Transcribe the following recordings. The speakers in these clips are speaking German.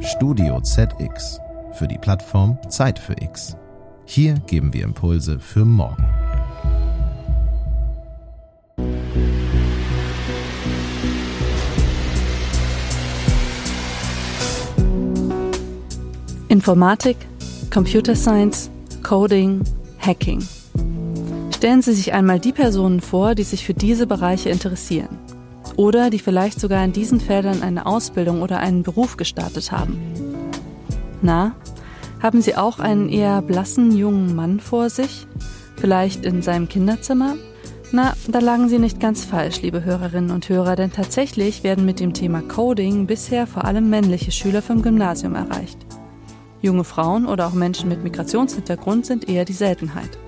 Studio ZX für die Plattform Zeit für X. Hier geben wir Impulse für morgen. Informatik, Computer Science, Coding, Hacking. Stellen Sie sich einmal die Personen vor, die sich für diese Bereiche interessieren oder die vielleicht sogar in diesen Feldern eine Ausbildung oder einen Beruf gestartet haben. Na, haben Sie auch einen eher blassen jungen Mann vor sich? Vielleicht in seinem Kinderzimmer? Na, da lagen Sie nicht ganz falsch, liebe Hörerinnen und Hörer, denn tatsächlich werden mit dem Thema Coding bisher vor allem männliche Schüler vom Gymnasium erreicht. Junge Frauen oder auch Menschen mit Migrationshintergrund sind eher die Seltenheit.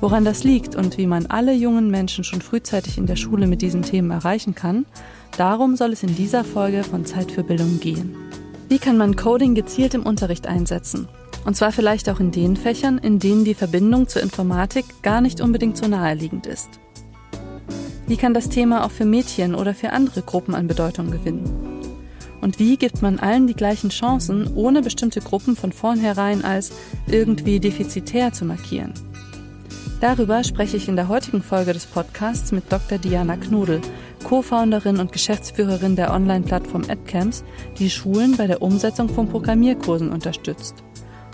Woran das liegt und wie man alle jungen Menschen schon frühzeitig in der Schule mit diesen Themen erreichen kann, darum soll es in dieser Folge von Zeit für Bildung gehen. Wie kann man Coding gezielt im Unterricht einsetzen? Und zwar vielleicht auch in den Fächern, in denen die Verbindung zur Informatik gar nicht unbedingt so naheliegend ist. Wie kann das Thema auch für Mädchen oder für andere Gruppen an Bedeutung gewinnen? Und wie gibt man allen die gleichen Chancen, ohne bestimmte Gruppen von vornherein als irgendwie defizitär zu markieren? Darüber spreche ich in der heutigen Folge des Podcasts mit Dr. Diana Knudel, Co-Founderin und Geschäftsführerin der Online-Plattform AdCamps, die Schulen bei der Umsetzung von Programmierkursen unterstützt.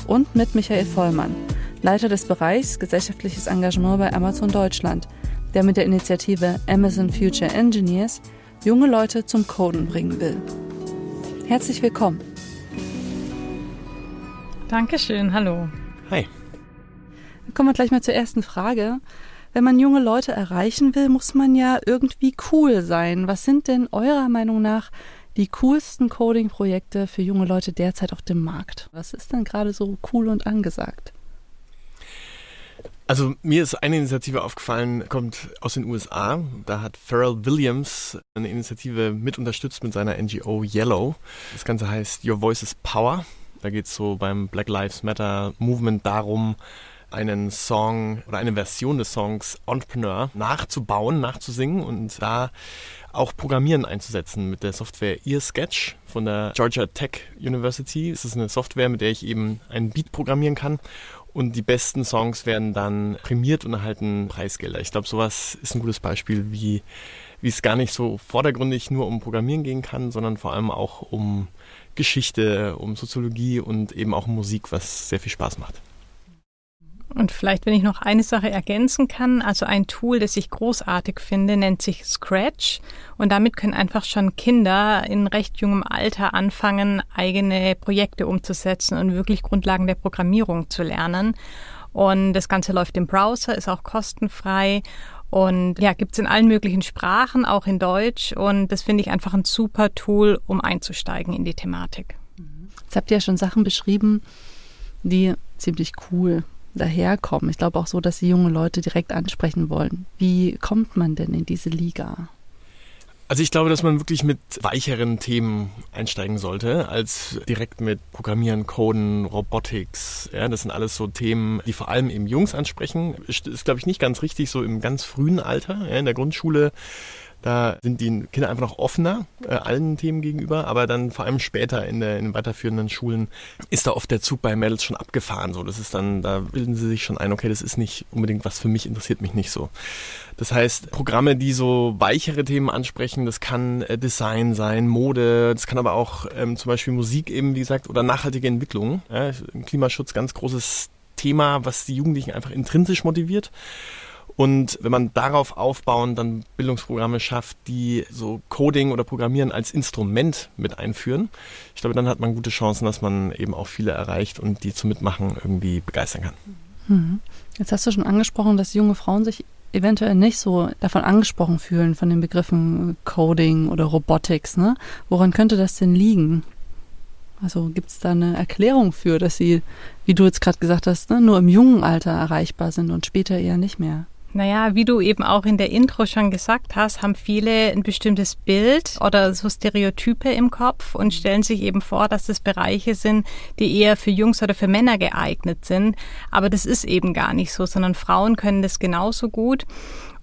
Und mit Michael Vollmann, Leiter des Bereichs Gesellschaftliches Engagement bei Amazon Deutschland, der mit der Initiative Amazon Future Engineers junge Leute zum Coden bringen will. Herzlich willkommen. Dankeschön, hallo. Hi. Kommen wir gleich mal zur ersten Frage. Wenn man junge Leute erreichen will, muss man ja irgendwie cool sein. Was sind denn eurer Meinung nach die coolsten Coding-Projekte für junge Leute derzeit auf dem Markt? Was ist denn gerade so cool und angesagt? Also mir ist eine Initiative aufgefallen, kommt aus den USA. Da hat Pharrell Williams eine Initiative mit unterstützt mit seiner NGO Yellow. Das Ganze heißt Your Voice is Power. Da geht es so beim Black Lives Matter Movement darum, einen Song oder eine Version des Songs Entrepreneur nachzubauen, nachzusingen und da auch Programmieren einzusetzen mit der Software EarSketch von der Georgia Tech University. Es ist eine Software, mit der ich eben einen Beat programmieren kann und die besten Songs werden dann prämiert und erhalten Preisgelder. Ich glaube, sowas ist ein gutes Beispiel, wie, wie es gar nicht so vordergründig nur um Programmieren gehen kann, sondern vor allem auch um Geschichte, um Soziologie und eben auch um Musik, was sehr viel Spaß macht. Und vielleicht, wenn ich noch eine Sache ergänzen kann, also ein Tool, das ich großartig finde, nennt sich Scratch. Und damit können einfach schon Kinder in recht jungem Alter anfangen, eigene Projekte umzusetzen und wirklich Grundlagen der Programmierung zu lernen. Und das Ganze läuft im Browser, ist auch kostenfrei und ja, gibt's in allen möglichen Sprachen, auch in Deutsch. Und das finde ich einfach ein super Tool, um einzusteigen in die Thematik. Jetzt habt ihr ja schon Sachen beschrieben, die ziemlich cool daherkommen. Ich glaube auch so, dass sie junge Leute direkt ansprechen wollen. Wie kommt man denn in diese Liga? Also ich glaube, dass man wirklich mit weicheren Themen einsteigen sollte, als direkt mit Programmieren, Coden, Robotics. Ja, das sind alles so Themen, die vor allem eben Jungs ansprechen. Ist, ist glaube ich, nicht ganz richtig, so im ganz frühen Alter. Ja, in der Grundschule da sind die Kinder einfach noch offener äh, allen Themen gegenüber, aber dann vor allem später in, der, in den weiterführenden Schulen ist da oft der Zug bei Mädels schon abgefahren. So, das ist dann, da bilden sie sich schon ein, okay, das ist nicht unbedingt was für mich, interessiert mich nicht so. Das heißt, Programme, die so weichere Themen ansprechen, das kann äh, Design sein, Mode, das kann aber auch ähm, zum Beispiel Musik eben, wie gesagt, oder nachhaltige Entwicklung. Ja, Klimaschutz, ganz großes Thema, was die Jugendlichen einfach intrinsisch motiviert. Und wenn man darauf aufbauen, dann Bildungsprogramme schafft, die so Coding oder Programmieren als Instrument mit einführen, ich glaube, dann hat man gute Chancen, dass man eben auch viele erreicht und die zum Mitmachen irgendwie begeistern kann. Mhm. Jetzt hast du schon angesprochen, dass junge Frauen sich eventuell nicht so davon angesprochen fühlen, von den Begriffen Coding oder Robotics. Ne? Woran könnte das denn liegen? Also gibt es da eine Erklärung für, dass sie, wie du jetzt gerade gesagt hast, ne, nur im jungen Alter erreichbar sind und später eher nicht mehr? Naja, wie du eben auch in der Intro schon gesagt hast, haben viele ein bestimmtes Bild oder so Stereotype im Kopf und stellen sich eben vor, dass das Bereiche sind, die eher für Jungs oder für Männer geeignet sind. Aber das ist eben gar nicht so, sondern Frauen können das genauso gut.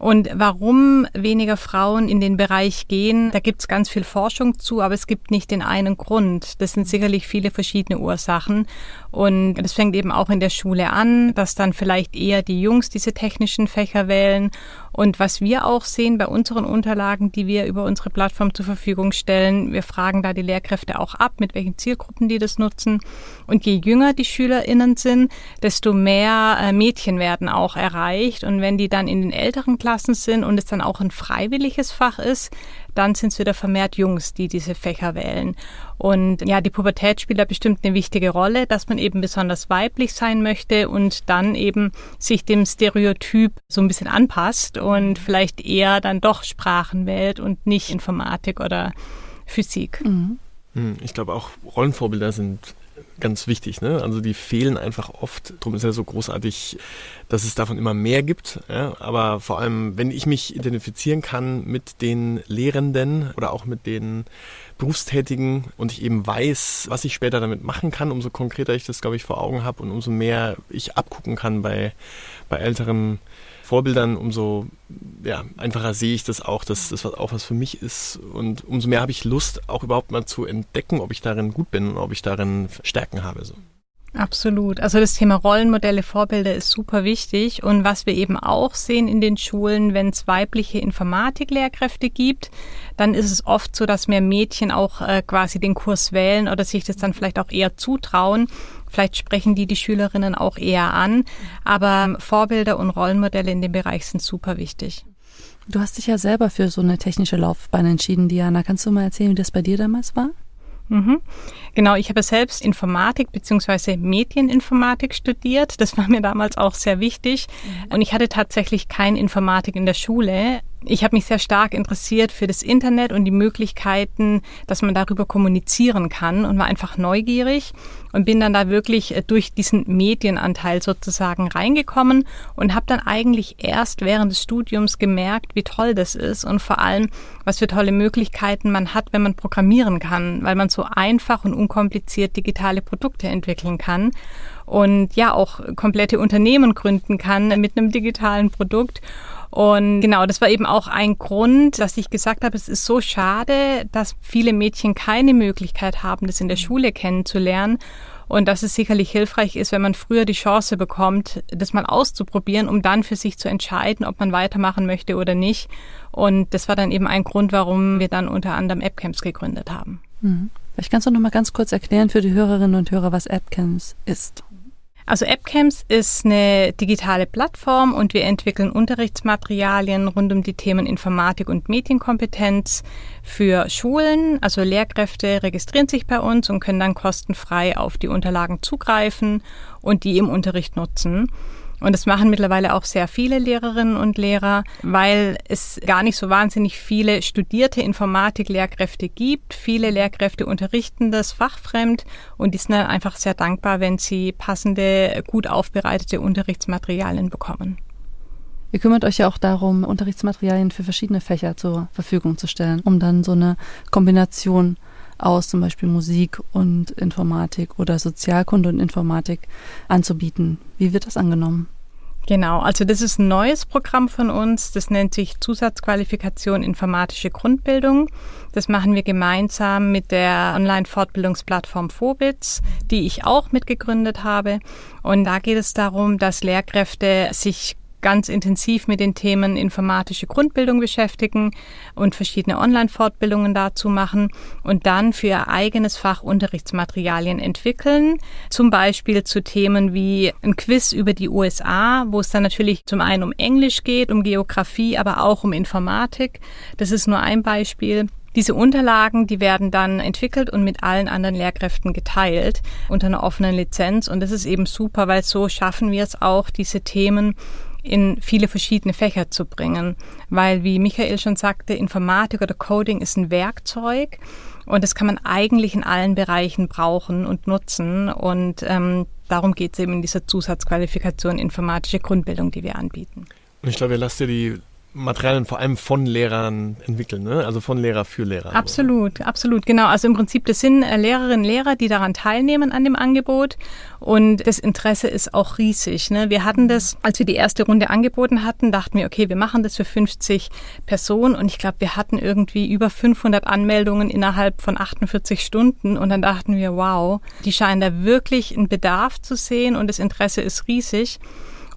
Und warum weniger Frauen in den Bereich gehen, da gibt es ganz viel Forschung zu, aber es gibt nicht den einen Grund. Das sind sicherlich viele verschiedene Ursachen. Und das fängt eben auch in der Schule an, dass dann vielleicht eher die Jungs diese technischen Fächer wählen. Und was wir auch sehen bei unseren Unterlagen, die wir über unsere Plattform zur Verfügung stellen, wir fragen da die Lehrkräfte auch ab, mit welchen Zielgruppen die das nutzen. Und je jünger die SchülerInnen sind, desto mehr äh, Mädchen werden auch erreicht. Und wenn die dann in den älteren Klassen sind und es dann auch ein freiwilliges Fach ist, dann sind es wieder vermehrt Jungs, die diese Fächer wählen. Und ja, die Pubertät spielt da bestimmt eine wichtige Rolle, dass man eben besonders weiblich sein möchte und dann eben sich dem Stereotyp so ein bisschen anpasst und vielleicht eher dann doch Sprachen wählt und nicht Informatik oder Physik. Mhm. Hm, ich glaube auch Rollenvorbilder sind ganz wichtig. Ne? Also die fehlen einfach oft. Darum ist ja so großartig, dass es davon immer mehr gibt. Ja? Aber vor allem, wenn ich mich identifizieren kann mit den Lehrenden oder auch mit den Berufstätigen und ich eben weiß, was ich später damit machen kann, umso konkreter ich das, glaube ich, vor Augen habe und umso mehr ich abgucken kann bei, bei älteren Vorbildern, umso ja, einfacher sehe ich das auch, dass das auch was für mich ist. Und umso mehr habe ich Lust, auch überhaupt mal zu entdecken, ob ich darin gut bin und ob ich darin Stärken habe. So. Absolut. Also das Thema Rollenmodelle, Vorbilder ist super wichtig. Und was wir eben auch sehen in den Schulen, wenn es weibliche Informatiklehrkräfte gibt, dann ist es oft so, dass mehr Mädchen auch äh, quasi den Kurs wählen oder sich das dann vielleicht auch eher zutrauen. Vielleicht sprechen die die Schülerinnen auch eher an. Aber Vorbilder und Rollenmodelle in dem Bereich sind super wichtig. Du hast dich ja selber für so eine technische Laufbahn entschieden, Diana. Kannst du mal erzählen, wie das bei dir damals war? Mhm. Genau, ich habe selbst Informatik beziehungsweise Medieninformatik studiert. Das war mir damals auch sehr wichtig. Mhm. Und ich hatte tatsächlich kein Informatik in der Schule ich habe mich sehr stark interessiert für das Internet und die Möglichkeiten, dass man darüber kommunizieren kann und war einfach neugierig und bin dann da wirklich äh, durch diesen Medienanteil sozusagen reingekommen und habe dann eigentlich erst während des Studiums gemerkt, wie toll das ist und vor allem, was für tolle Möglichkeiten man hat, wenn man programmieren kann, weil man so einfach und unkompliziert digitale Produkte entwickeln kann und ja auch komplette Unternehmen gründen kann mit einem digitalen Produkt. Und genau, das war eben auch ein Grund, dass ich gesagt habe, es ist so schade, dass viele Mädchen keine Möglichkeit haben, das in der Schule kennenzulernen. Und dass es sicherlich hilfreich ist, wenn man früher die Chance bekommt, das mal auszuprobieren, um dann für sich zu entscheiden, ob man weitermachen möchte oder nicht. Und das war dann eben ein Grund, warum wir dann unter anderem AppCamps gegründet haben. Mhm. Vielleicht kannst du noch mal ganz kurz erklären für die Hörerinnen und Hörer, was AppCamps ist. Also AppCamps ist eine digitale Plattform und wir entwickeln Unterrichtsmaterialien rund um die Themen Informatik und Medienkompetenz für Schulen. Also Lehrkräfte registrieren sich bei uns und können dann kostenfrei auf die Unterlagen zugreifen und die im Unterricht nutzen. Und das machen mittlerweile auch sehr viele Lehrerinnen und Lehrer, weil es gar nicht so wahnsinnig viele studierte Informatik-Lehrkräfte gibt. Viele Lehrkräfte unterrichten das fachfremd und die sind einfach sehr dankbar, wenn sie passende, gut aufbereitete Unterrichtsmaterialien bekommen. Ihr kümmert euch ja auch darum, Unterrichtsmaterialien für verschiedene Fächer zur Verfügung zu stellen, um dann so eine Kombination aus zum Beispiel Musik und Informatik oder Sozialkunde und Informatik anzubieten. Wie wird das angenommen? Genau, also das ist ein neues Programm von uns. Das nennt sich Zusatzqualifikation Informatische Grundbildung. Das machen wir gemeinsam mit der Online-Fortbildungsplattform Phobitz, die ich auch mitgegründet habe. Und da geht es darum, dass Lehrkräfte sich ganz intensiv mit den Themen informatische Grundbildung beschäftigen und verschiedene Online-Fortbildungen dazu machen und dann für ihr eigenes Fach Unterrichtsmaterialien entwickeln. Zum Beispiel zu Themen wie ein Quiz über die USA, wo es dann natürlich zum einen um Englisch geht, um Geografie, aber auch um Informatik. Das ist nur ein Beispiel. Diese Unterlagen, die werden dann entwickelt und mit allen anderen Lehrkräften geteilt unter einer offenen Lizenz. Und das ist eben super, weil so schaffen wir es auch, diese Themen in viele verschiedene Fächer zu bringen. Weil, wie Michael schon sagte, Informatik oder Coding ist ein Werkzeug und das kann man eigentlich in allen Bereichen brauchen und nutzen. Und ähm, darum geht es eben in dieser Zusatzqualifikation informatische Grundbildung, die wir anbieten. Und ich glaube, ihr lasst ja die Materialien vor allem von Lehrern entwickeln, ne? also von Lehrer für Lehrer. Absolut, absolut, genau. Also im Prinzip, das sind äh, Lehrerinnen und Lehrer, die daran teilnehmen an dem Angebot und das Interesse ist auch riesig. Ne? Wir hatten das, als wir die erste Runde angeboten hatten, dachten wir, okay, wir machen das für 50 Personen und ich glaube, wir hatten irgendwie über 500 Anmeldungen innerhalb von 48 Stunden und dann dachten wir, wow, die scheinen da wirklich einen Bedarf zu sehen und das Interesse ist riesig.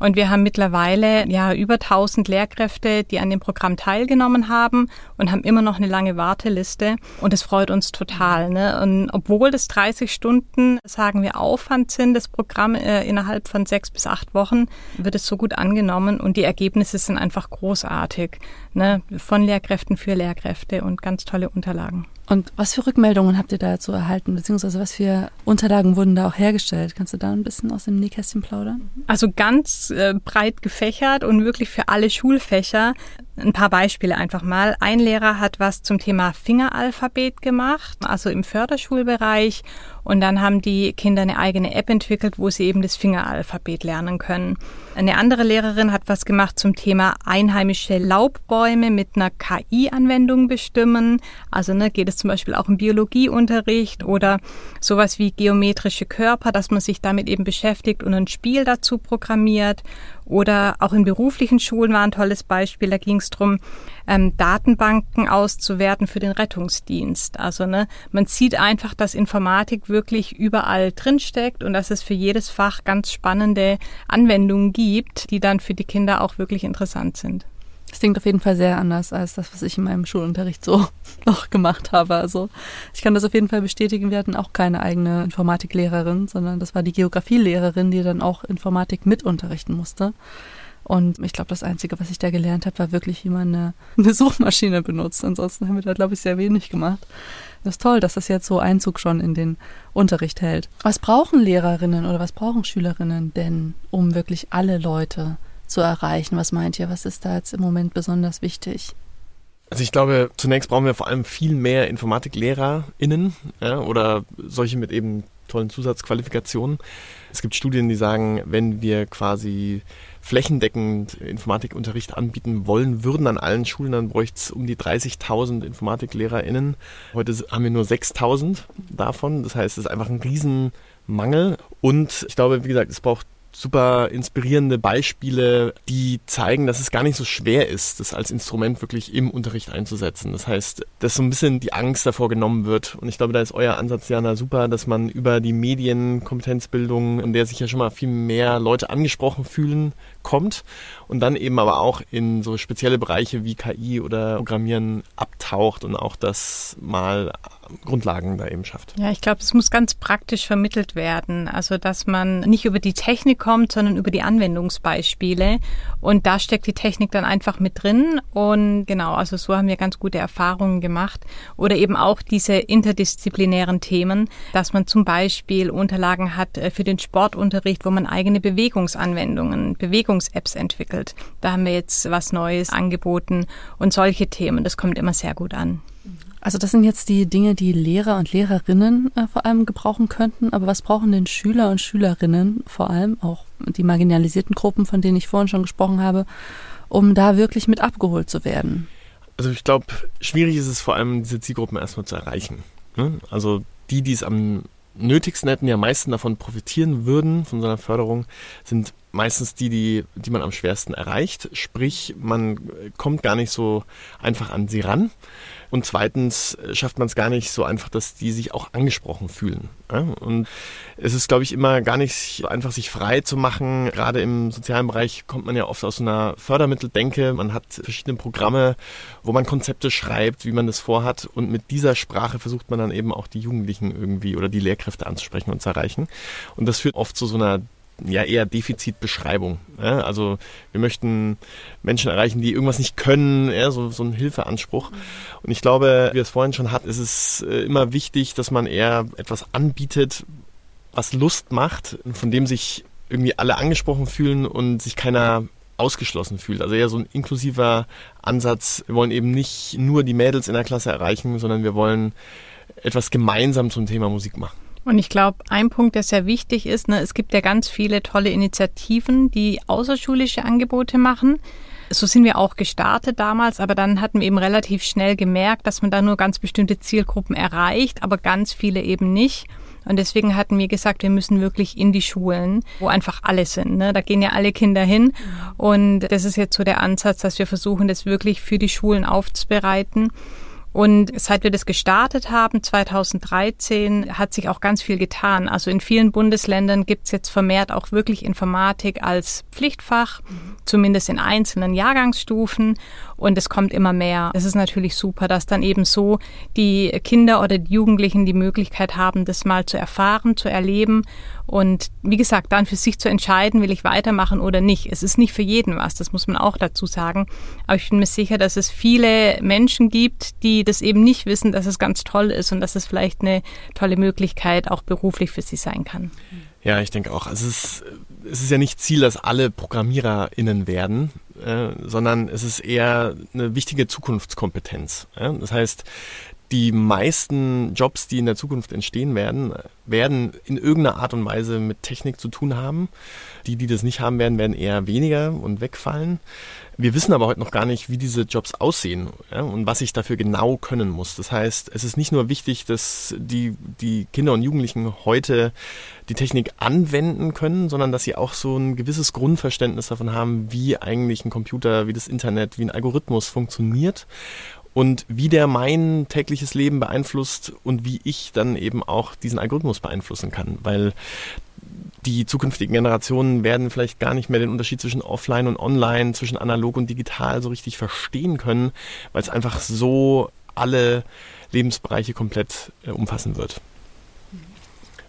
Und wir haben mittlerweile ja über 1000 Lehrkräfte, die an dem Programm teilgenommen haben und haben immer noch eine lange Warteliste. Und das freut uns total. Ne? Und obwohl das 30 Stunden, sagen wir, Aufwand sind, das Programm äh, innerhalb von sechs bis acht Wochen, wird es so gut angenommen und die Ergebnisse sind einfach großartig. Ne? Von Lehrkräften für Lehrkräfte und ganz tolle Unterlagen. Und was für Rückmeldungen habt ihr dazu erhalten, beziehungsweise was für Unterlagen wurden da auch hergestellt? Kannst du da ein bisschen aus dem Nähkästchen plaudern? Also ganz äh, breit gefächert und wirklich für alle Schulfächer. Ein paar Beispiele einfach mal. Ein Lehrer hat was zum Thema Fingeralphabet gemacht, also im Förderschulbereich. Und dann haben die Kinder eine eigene App entwickelt, wo sie eben das Fingeralphabet lernen können. Eine andere Lehrerin hat was gemacht zum Thema einheimische Laubbäume mit einer KI-Anwendung bestimmen. Also ne, geht es zum Beispiel auch im Biologieunterricht oder sowas wie geometrische Körper, dass man sich damit eben beschäftigt und ein Spiel dazu programmiert. Oder auch in beruflichen Schulen war ein tolles Beispiel. Da ging es darum, ähm, Datenbanken auszuwerten für den Rettungsdienst. Also ne, man sieht einfach, dass Informatik wirklich überall drinsteckt und dass es für jedes Fach ganz spannende Anwendungen gibt, die dann für die Kinder auch wirklich interessant sind. Das klingt auf jeden Fall sehr anders als das, was ich in meinem Schulunterricht so noch gemacht habe. Also ich kann das auf jeden Fall bestätigen. Wir hatten auch keine eigene Informatiklehrerin, sondern das war die Geografielehrerin, die dann auch Informatik mitunterrichten musste. Und ich glaube, das Einzige, was ich da gelernt habe, war wirklich, wie man eine, eine Suchmaschine benutzt. Ansonsten haben wir da, glaube ich, sehr wenig gemacht. Das ist toll, dass das jetzt so Einzug schon in den Unterricht hält. Was brauchen Lehrerinnen oder was brauchen Schülerinnen denn, um wirklich alle Leute zu erreichen? Was meint ihr? Was ist da jetzt im Moment besonders wichtig? Also ich glaube, zunächst brauchen wir vor allem viel mehr InformatiklehrerInnen ja, oder solche mit eben tollen Zusatzqualifikationen. Es gibt Studien, die sagen, wenn wir quasi flächendeckend Informatikunterricht anbieten wollen würden an allen Schulen, dann bräuchte es um die 30.000 InformatiklehrerInnen. Heute haben wir nur 6.000 davon. Das heißt, es ist einfach ein Riesenmangel. Und ich glaube, wie gesagt, es braucht super inspirierende Beispiele, die zeigen, dass es gar nicht so schwer ist, das als Instrument wirklich im Unterricht einzusetzen. Das heißt, dass so ein bisschen die Angst davor genommen wird. Und ich glaube, da ist euer Ansatz, Jana, super, dass man über die Medienkompetenzbildung, in der sich ja schon mal viel mehr Leute angesprochen fühlen, kommt und dann eben aber auch in so spezielle Bereiche wie KI oder Programmieren abtaucht und auch das mal Grundlagen da eben schafft. Ja, ich glaube, es muss ganz praktisch vermittelt werden. Also, dass man nicht über die Technik kommt, sondern über die Anwendungsbeispiele. Und da steckt die Technik dann einfach mit drin. Und genau, also so haben wir ganz gute Erfahrungen gemacht. Oder eben auch diese interdisziplinären Themen, dass man zum Beispiel Unterlagen hat äh, für den Sportunterricht, wo man eigene Bewegungsanwendungen, Bewegungs-Apps entwickelt. Da haben wir jetzt was Neues angeboten und solche Themen. Das kommt immer sehr gut an. Also das sind jetzt die Dinge, die Lehrer und Lehrerinnen äh, vor allem gebrauchen könnten. Aber was brauchen denn Schüler und Schülerinnen, vor allem auch die marginalisierten Gruppen, von denen ich vorhin schon gesprochen habe, um da wirklich mit abgeholt zu werden? Also ich glaube, schwierig ist es vor allem, diese Zielgruppen erstmal zu erreichen. Ne? Also die, die es am nötigsten hätten, die am meisten davon profitieren würden, von so einer Förderung, sind meistens die, die, die man am schwersten erreicht. Sprich, man kommt gar nicht so einfach an sie ran. Und zweitens schafft man es gar nicht so einfach, dass die sich auch angesprochen fühlen. Und es ist, glaube ich, immer gar nicht so einfach, sich frei zu machen. Gerade im sozialen Bereich kommt man ja oft aus so einer Fördermitteldenke. Man hat verschiedene Programme, wo man Konzepte schreibt, wie man das vorhat. Und mit dieser Sprache versucht man dann eben auch die Jugendlichen irgendwie oder die Lehrkräfte anzusprechen und zu erreichen. Und das führt oft zu so einer ja eher Defizitbeschreibung. Ja? Also wir möchten Menschen erreichen, die irgendwas nicht können, ja? so, so ein Hilfeanspruch. Und ich glaube, wie es vorhin schon hat, ist es äh, immer wichtig, dass man eher etwas anbietet, was Lust macht, von dem sich irgendwie alle angesprochen fühlen und sich keiner ausgeschlossen fühlt. Also eher so ein inklusiver Ansatz. Wir wollen eben nicht nur die Mädels in der Klasse erreichen, sondern wir wollen etwas gemeinsam zum Thema Musik machen. Und ich glaube, ein Punkt, der sehr wichtig ist, ne, es gibt ja ganz viele tolle Initiativen, die außerschulische Angebote machen. So sind wir auch gestartet damals, aber dann hatten wir eben relativ schnell gemerkt, dass man da nur ganz bestimmte Zielgruppen erreicht, aber ganz viele eben nicht. Und deswegen hatten wir gesagt, wir müssen wirklich in die Schulen, wo einfach alle sind. Ne? Da gehen ja alle Kinder hin. Und das ist jetzt so der Ansatz, dass wir versuchen, das wirklich für die Schulen aufzubereiten. Und seit wir das gestartet haben, 2013, hat sich auch ganz viel getan. Also in vielen Bundesländern gibt es jetzt vermehrt auch wirklich Informatik als Pflichtfach, mhm. zumindest in einzelnen Jahrgangsstufen. Und es kommt immer mehr. Es ist natürlich super, dass dann eben so die Kinder oder die Jugendlichen die Möglichkeit haben, das mal zu erfahren, zu erleben und wie gesagt, dann für sich zu entscheiden, will ich weitermachen oder nicht. Es ist nicht für jeden was, das muss man auch dazu sagen. Aber ich bin mir sicher, dass es viele Menschen gibt, die das eben nicht wissen, dass es ganz toll ist und dass es vielleicht eine tolle Möglichkeit auch beruflich für sie sein kann. Ja, ich denke auch. Es ist, es ist ja nicht Ziel, dass alle ProgrammiererInnen werden, äh, sondern es ist eher eine wichtige Zukunftskompetenz. Ja? Das heißt, die meisten Jobs, die in der Zukunft entstehen werden, werden in irgendeiner Art und Weise mit Technik zu tun haben. Die, die das nicht haben werden, werden eher weniger und wegfallen. Wir wissen aber heute noch gar nicht, wie diese Jobs aussehen ja, und was ich dafür genau können muss. Das heißt, es ist nicht nur wichtig, dass die, die Kinder und Jugendlichen heute die Technik anwenden können, sondern dass sie auch so ein gewisses Grundverständnis davon haben, wie eigentlich ein Computer, wie das Internet, wie ein Algorithmus funktioniert und wie der mein tägliches Leben beeinflusst und wie ich dann eben auch diesen Algorithmus beeinflussen kann, weil die zukünftigen Generationen werden vielleicht gar nicht mehr den Unterschied zwischen offline und online, zwischen analog und digital so richtig verstehen können, weil es einfach so alle Lebensbereiche komplett äh, umfassen wird.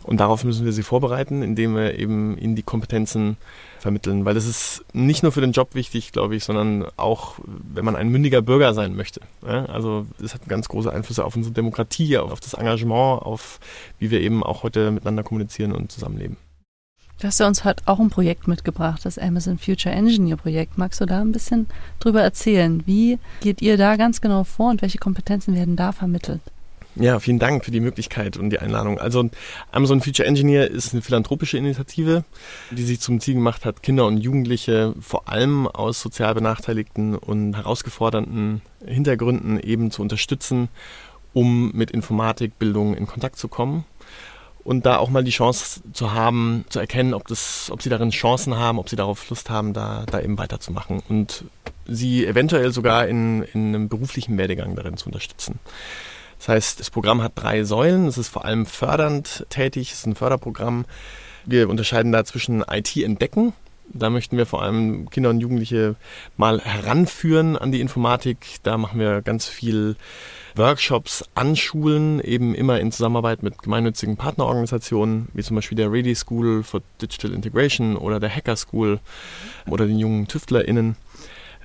Und darauf müssen wir sie vorbereiten, indem wir eben ihnen die Kompetenzen vermitteln. Weil das ist nicht nur für den Job wichtig, glaube ich, sondern auch, wenn man ein mündiger Bürger sein möchte. Also das hat ganz große Einflüsse auf unsere Demokratie, auf das Engagement, auf wie wir eben auch heute miteinander kommunizieren und zusammenleben. Du hast ja uns heute auch ein Projekt mitgebracht, das Amazon Future Engineer Projekt. Magst du da ein bisschen drüber erzählen? Wie geht ihr da ganz genau vor und welche Kompetenzen werden da vermittelt? Ja, vielen Dank für die Möglichkeit und die Einladung. Also Amazon Future Engineer ist eine philanthropische Initiative, die sich zum Ziel gemacht hat, Kinder und Jugendliche vor allem aus sozial benachteiligten und herausgeforderten Hintergründen eben zu unterstützen, um mit Informatikbildung in Kontakt zu kommen und da auch mal die Chance zu haben, zu erkennen, ob, das, ob sie darin Chancen haben, ob sie darauf Lust haben, da, da eben weiterzumachen und sie eventuell sogar in, in einem beruflichen Werdegang darin zu unterstützen. Das heißt, das Programm hat drei Säulen. Es ist vor allem fördernd tätig, es ist ein Förderprogramm. Wir unterscheiden da zwischen IT entdecken. Da möchten wir vor allem Kinder und Jugendliche mal heranführen an die Informatik. Da machen wir ganz viel Workshops an Schulen, eben immer in Zusammenarbeit mit gemeinnützigen Partnerorganisationen, wie zum Beispiel der Ready School for Digital Integration oder der Hacker School oder den jungen TüftlerInnen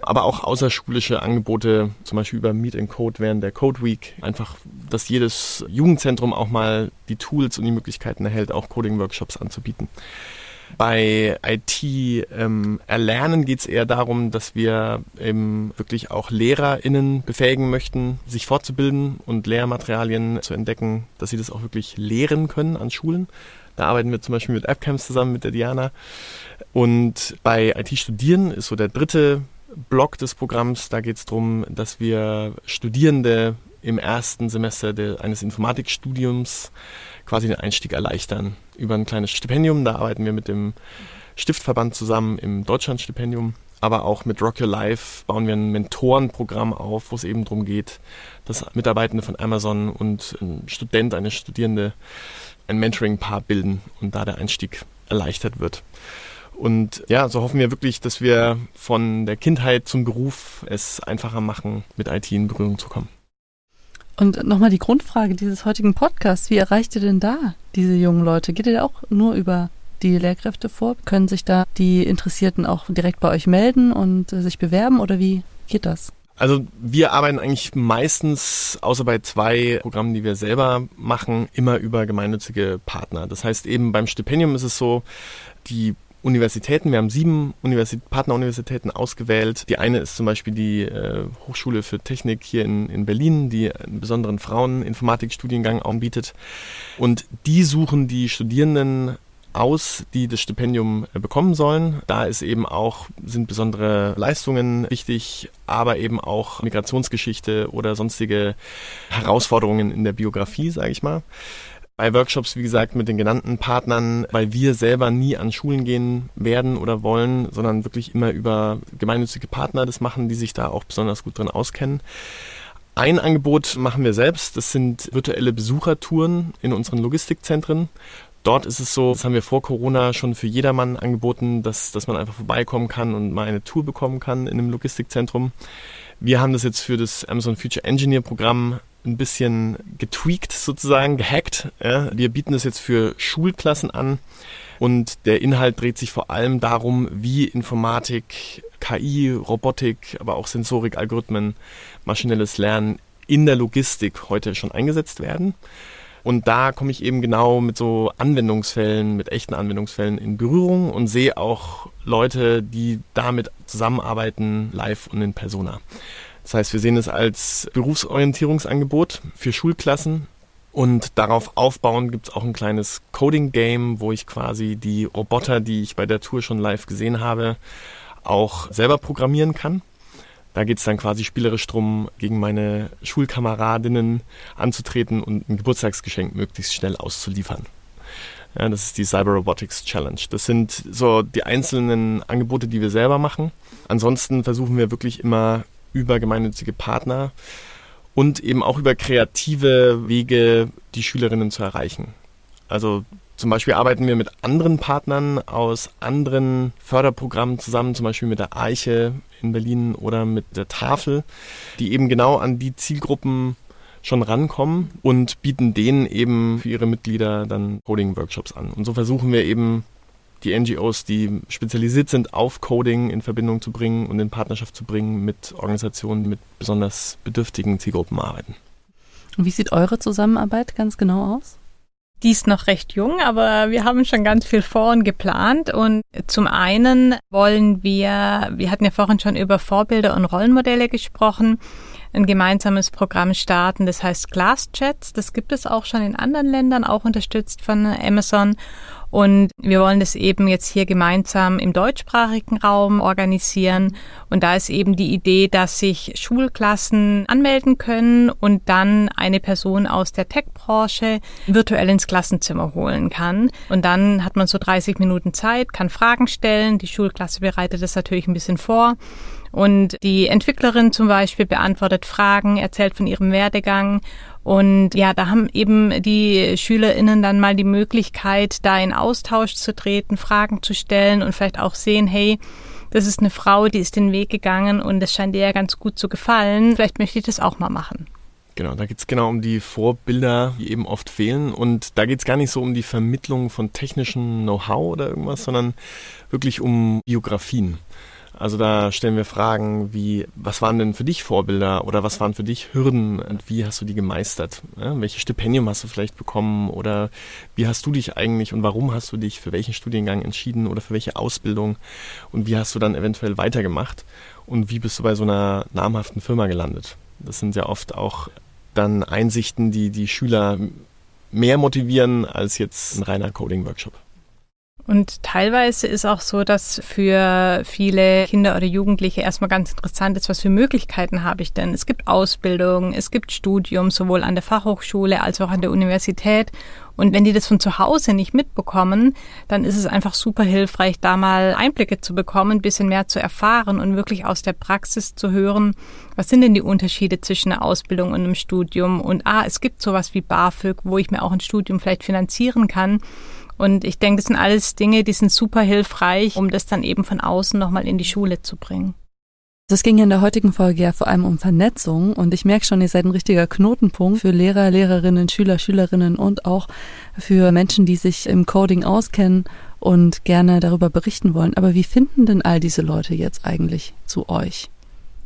aber auch außerschulische Angebote, zum Beispiel über Meet and Code während der Code Week. Einfach, dass jedes Jugendzentrum auch mal die Tools und die Möglichkeiten erhält, auch Coding-Workshops anzubieten. Bei IT ähm, erlernen geht es eher darum, dass wir eben wirklich auch LehrerInnen befähigen möchten, sich fortzubilden und Lehrmaterialien zu entdecken, dass sie das auch wirklich lehren können an Schulen. Da arbeiten wir zum Beispiel mit AppCamps zusammen mit der Diana. Und bei IT-Studieren ist so der dritte Block des Programms. Da geht es darum, dass wir Studierende im ersten Semester de, eines Informatikstudiums quasi den Einstieg erleichtern über ein kleines Stipendium. Da arbeiten wir mit dem Stiftverband zusammen im Deutschlandstipendium. Aber auch mit Rock Your Life bauen wir ein Mentorenprogramm auf, wo es eben darum geht, dass Mitarbeitende von Amazon und ein Student, eine Studierende ein Mentoring-Paar bilden und da der Einstieg erleichtert wird. Und ja, so hoffen wir wirklich, dass wir von der Kindheit zum Beruf es einfacher machen, mit IT in Berührung zu kommen. Und nochmal die Grundfrage dieses heutigen Podcasts. Wie erreicht ihr denn da diese jungen Leute? Geht ihr auch nur über die Lehrkräfte vor? Können sich da die Interessierten auch direkt bei euch melden und sich bewerben oder wie geht das? Also wir arbeiten eigentlich meistens, außer bei zwei Programmen, die wir selber machen, immer über gemeinnützige Partner. Das heißt eben beim Stipendium ist es so, die Universitäten. Wir haben sieben Universität, Partneruniversitäten ausgewählt. Die eine ist zum Beispiel die äh, Hochschule für Technik hier in, in Berlin, die einen besonderen Fraueninformatikstudiengang anbietet. Und die suchen die Studierenden aus, die das Stipendium äh, bekommen sollen. Da ist eben auch, sind besondere Leistungen wichtig, aber eben auch Migrationsgeschichte oder sonstige Herausforderungen in der Biografie, sage ich mal bei Workshops, wie gesagt, mit den genannten Partnern, weil wir selber nie an Schulen gehen werden oder wollen, sondern wirklich immer über gemeinnützige Partner das machen, die sich da auch besonders gut drin auskennen. Ein Angebot machen wir selbst, das sind virtuelle Besuchertouren in unseren Logistikzentren. Dort ist es so, das haben wir vor Corona schon für jedermann angeboten, dass, dass man einfach vorbeikommen kann und mal eine Tour bekommen kann in einem Logistikzentrum. Wir haben das jetzt für das Amazon Future Engineer Programm ein bisschen getweakt sozusagen, gehackt. Ja. Wir bieten das jetzt für Schulklassen an und der Inhalt dreht sich vor allem darum, wie Informatik, KI, Robotik, aber auch Sensorik, Algorithmen, maschinelles Lernen in der Logistik heute schon eingesetzt werden. Und da komme ich eben genau mit so Anwendungsfällen, mit echten Anwendungsfällen in Berührung und sehe auch Leute, die damit zusammenarbeiten, live und in Persona. Das heißt, wir sehen es als Berufsorientierungsangebot für Schulklassen. Und darauf aufbauen gibt es auch ein kleines Coding-Game, wo ich quasi die Roboter, die ich bei der Tour schon live gesehen habe, auch selber programmieren kann. Da geht es dann quasi spielerisch drum, gegen meine Schulkameradinnen anzutreten und ein Geburtstagsgeschenk möglichst schnell auszuliefern. Ja, das ist die Cyber Robotics Challenge. Das sind so die einzelnen Angebote, die wir selber machen. Ansonsten versuchen wir wirklich immer über gemeinnützige Partner und eben auch über kreative Wege die Schülerinnen zu erreichen. Also zum Beispiel arbeiten wir mit anderen Partnern aus anderen Förderprogrammen zusammen, zum Beispiel mit der Eiche in Berlin oder mit der Tafel, die eben genau an die Zielgruppen schon rankommen und bieten denen eben für ihre Mitglieder dann Coding-Workshops an. Und so versuchen wir eben die NGOs, die spezialisiert sind auf Coding in Verbindung zu bringen und in Partnerschaft zu bringen mit Organisationen, die mit besonders bedürftigen Zielgruppen arbeiten. Und wie sieht eure Zusammenarbeit ganz genau aus? Die ist noch recht jung, aber wir haben schon ganz viel vor und geplant. Und zum einen wollen wir, wir hatten ja vorhin schon über Vorbilder und Rollenmodelle gesprochen, ein gemeinsames Programm starten, das heißt Glass-Chats. Das gibt es auch schon in anderen Ländern, auch unterstützt von Amazon. Und wir wollen das eben jetzt hier gemeinsam im deutschsprachigen Raum organisieren. Und da ist eben die Idee, dass sich Schulklassen anmelden können und dann eine Person aus der Tech-Branche virtuell ins Klassenzimmer holen kann. Und dann hat man so 30 Minuten Zeit, kann Fragen stellen. Die Schulklasse bereitet das natürlich ein bisschen vor. Und die Entwicklerin zum Beispiel beantwortet Fragen, erzählt von ihrem Werdegang und ja, da haben eben die SchülerInnen dann mal die Möglichkeit, da in Austausch zu treten, Fragen zu stellen und vielleicht auch sehen, hey, das ist eine Frau, die ist den Weg gegangen und es scheint ihr ja ganz gut zu gefallen. Vielleicht möchte ich das auch mal machen. Genau, da geht es genau um die Vorbilder, die eben oft fehlen. Und da geht es gar nicht so um die Vermittlung von technischem Know-how oder irgendwas, sondern wirklich um Biografien. Also da stellen wir Fragen wie, was waren denn für dich Vorbilder oder was waren für dich Hürden und wie hast du die gemeistert? Ja, welches Stipendium hast du vielleicht bekommen oder wie hast du dich eigentlich und warum hast du dich für welchen Studiengang entschieden oder für welche Ausbildung und wie hast du dann eventuell weitergemacht und wie bist du bei so einer namhaften Firma gelandet? Das sind ja oft auch dann Einsichten, die die Schüler mehr motivieren als jetzt ein reiner Coding-Workshop. Und teilweise ist auch so, dass für viele Kinder oder Jugendliche erstmal ganz interessant ist, was für Möglichkeiten habe ich denn? Es gibt Ausbildung, es gibt Studium, sowohl an der Fachhochschule als auch an der Universität. Und wenn die das von zu Hause nicht mitbekommen, dann ist es einfach super hilfreich, da mal Einblicke zu bekommen, ein bisschen mehr zu erfahren und wirklich aus der Praxis zu hören, was sind denn die Unterschiede zwischen einer Ausbildung und einem Studium? Und ah, es gibt sowas wie BAföG, wo ich mir auch ein Studium vielleicht finanzieren kann. Und ich denke, das sind alles Dinge, die sind super hilfreich, um das dann eben von außen nochmal in die Schule zu bringen. Es ging in der heutigen Folge ja vor allem um Vernetzung und ich merke schon, ihr seid ein richtiger Knotenpunkt für Lehrer, Lehrerinnen, Schüler, Schülerinnen und auch für Menschen, die sich im Coding auskennen und gerne darüber berichten wollen. Aber wie finden denn all diese Leute jetzt eigentlich zu euch?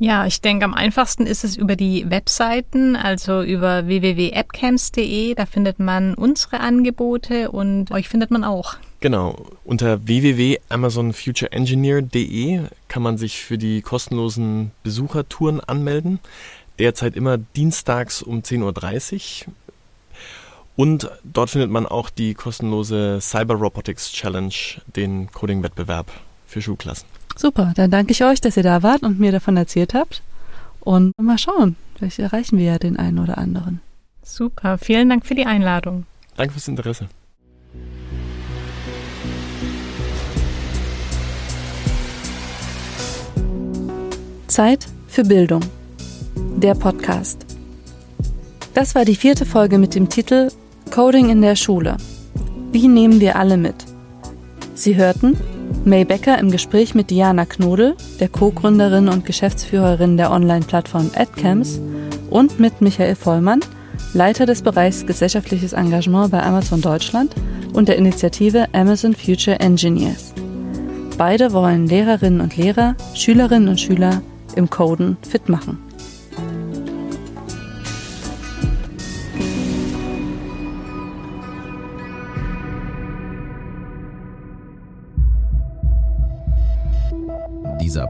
Ja, ich denke, am einfachsten ist es über die Webseiten, also über www.appcamps.de. Da findet man unsere Angebote und euch findet man auch. Genau, unter www.amazonfutureengineer.de kann man sich für die kostenlosen Besuchertouren anmelden. Derzeit immer dienstags um 10.30 Uhr. Und dort findet man auch die kostenlose Cyber Robotics Challenge, den Coding-Wettbewerb für Schulklassen. Super, dann danke ich euch, dass ihr da wart und mir davon erzählt habt. Und mal schauen, vielleicht erreichen wir ja den einen oder anderen. Super, vielen Dank für die Einladung. Danke fürs Interesse. Zeit für Bildung. Der Podcast. Das war die vierte Folge mit dem Titel Coding in der Schule. Wie nehmen wir alle mit? Sie hörten May Becker im Gespräch mit Diana Knodel, der Co-Gründerin und Geschäftsführerin der Online-Plattform AdCamps, und mit Michael Vollmann, Leiter des Bereichs Gesellschaftliches Engagement bei Amazon Deutschland und der Initiative Amazon Future Engineers. Beide wollen Lehrerinnen und Lehrer, Schülerinnen und Schüler im Coden fit machen.